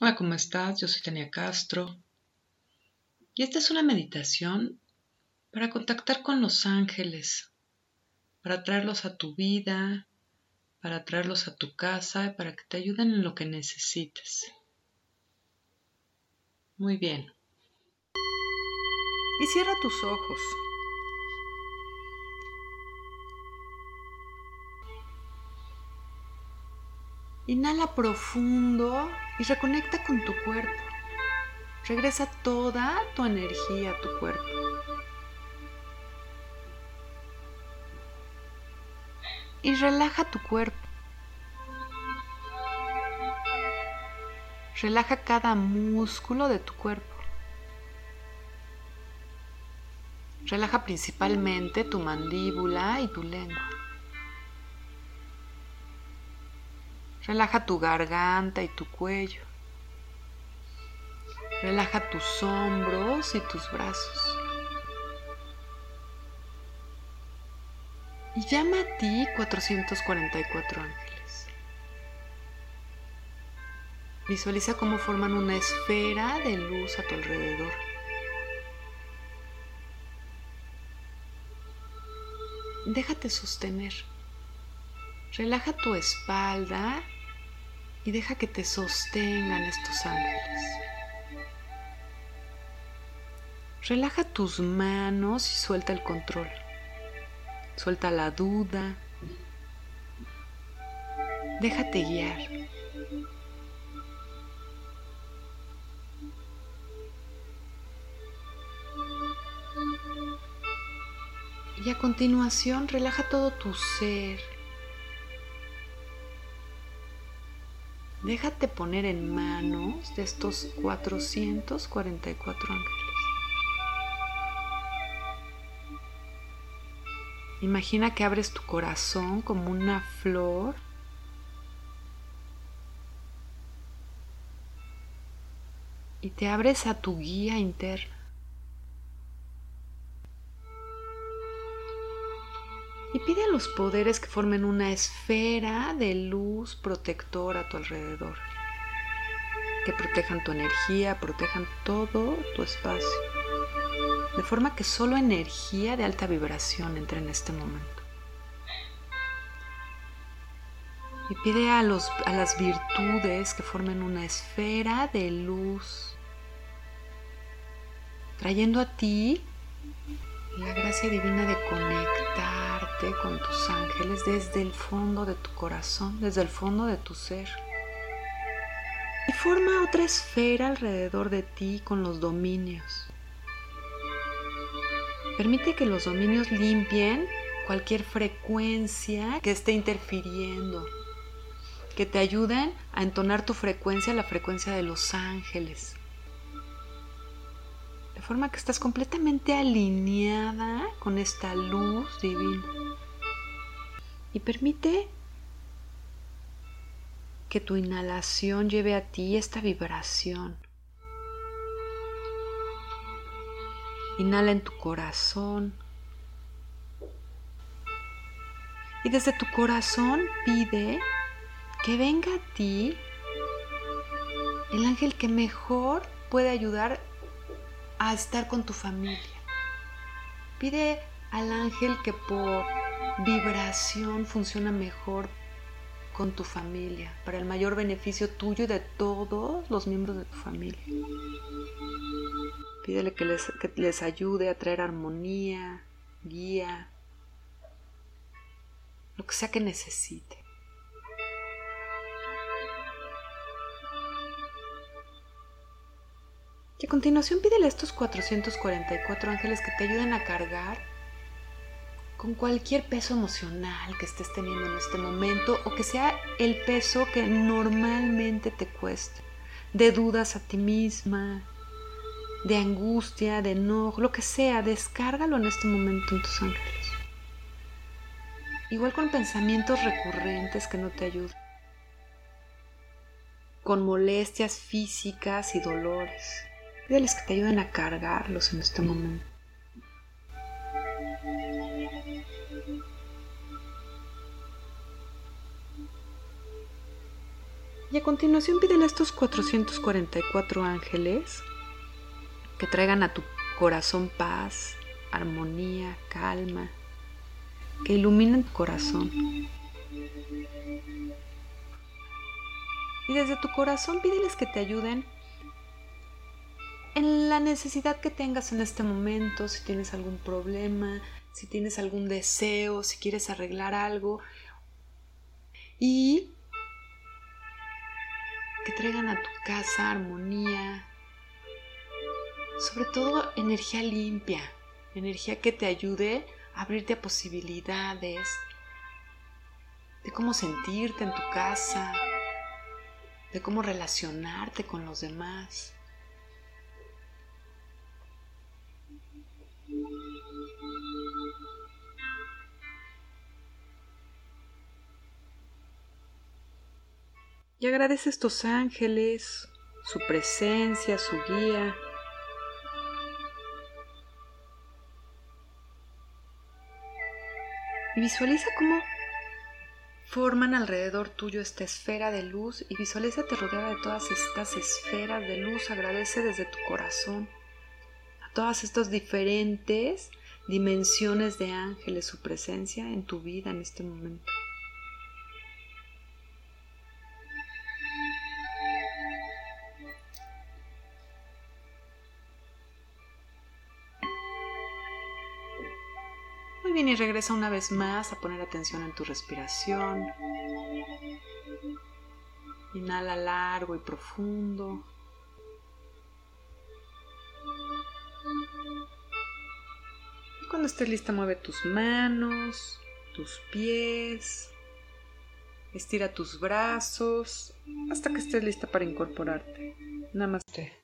Hola, ¿cómo estás? Yo soy Tania Castro. Y esta es una meditación para contactar con los ángeles, para traerlos a tu vida, para traerlos a tu casa, para que te ayuden en lo que necesites. Muy bien. Y cierra tus ojos. Inhala profundo y reconecta con tu cuerpo. Regresa toda tu energía a tu cuerpo. Y relaja tu cuerpo. Relaja cada músculo de tu cuerpo. Relaja principalmente tu mandíbula y tu lengua. Relaja tu garganta y tu cuello. Relaja tus hombros y tus brazos. Y llama a ti 444 ángeles. Visualiza cómo forman una esfera de luz a tu alrededor. Déjate sostener. Relaja tu espalda y deja que te sostengan estos ángeles. Relaja tus manos y suelta el control. Suelta la duda. Déjate guiar. Y a continuación relaja todo tu ser, Déjate poner en manos de estos 444 ángeles. Imagina que abres tu corazón como una flor y te abres a tu guía interna. Y pide a los poderes que formen una esfera de luz protectora a tu alrededor, que protejan tu energía, protejan todo tu espacio, de forma que solo energía de alta vibración entre en este momento. Y pide a, los, a las virtudes que formen una esfera de luz, trayendo a ti divina de conectarte con tus ángeles desde el fondo de tu corazón, desde el fondo de tu ser. Y forma otra esfera alrededor de ti con los dominios. Permite que los dominios limpien cualquier frecuencia que esté interfiriendo, que te ayuden a entonar tu frecuencia, la frecuencia de los ángeles forma que estás completamente alineada con esta luz divina. Y permite que tu inhalación lleve a ti esta vibración. Inhala en tu corazón. Y desde tu corazón pide que venga a ti el ángel que mejor puede ayudar a estar con tu familia. Pide al ángel que por vibración funciona mejor con tu familia, para el mayor beneficio tuyo y de todos los miembros de tu familia. Pídele que les, que les ayude a traer armonía, guía, lo que sea que necesite. Y a continuación pídele a estos 444 ángeles que te ayuden a cargar con cualquier peso emocional que estés teniendo en este momento o que sea el peso que normalmente te cueste, de dudas a ti misma, de angustia, de enojo, lo que sea, descárgalo en este momento en tus ángeles. Igual con pensamientos recurrentes que no te ayudan, con molestias físicas y dolores Pídeles que te ayuden a cargarlos en este momento. Y a continuación pídele a estos 444 ángeles que traigan a tu corazón paz, armonía, calma, que iluminen tu corazón. Y desde tu corazón pídeles que te ayuden en la necesidad que tengas en este momento, si tienes algún problema, si tienes algún deseo, si quieres arreglar algo. Y que traigan a tu casa armonía, sobre todo energía limpia, energía que te ayude a abrirte a posibilidades de cómo sentirte en tu casa, de cómo relacionarte con los demás. Y agradece a estos ángeles, su presencia, su guía. Y visualiza cómo forman alrededor tuyo esta esfera de luz y visualízate rodeada de todas estas esferas de luz. Agradece desde tu corazón a todas estas diferentes dimensiones de ángeles su presencia en tu vida en este momento. Bien y regresa una vez más a poner atención en tu respiración. Inhala largo y profundo. Y cuando estés lista, mueve tus manos, tus pies. Estira tus brazos hasta que estés lista para incorporarte. Namaste.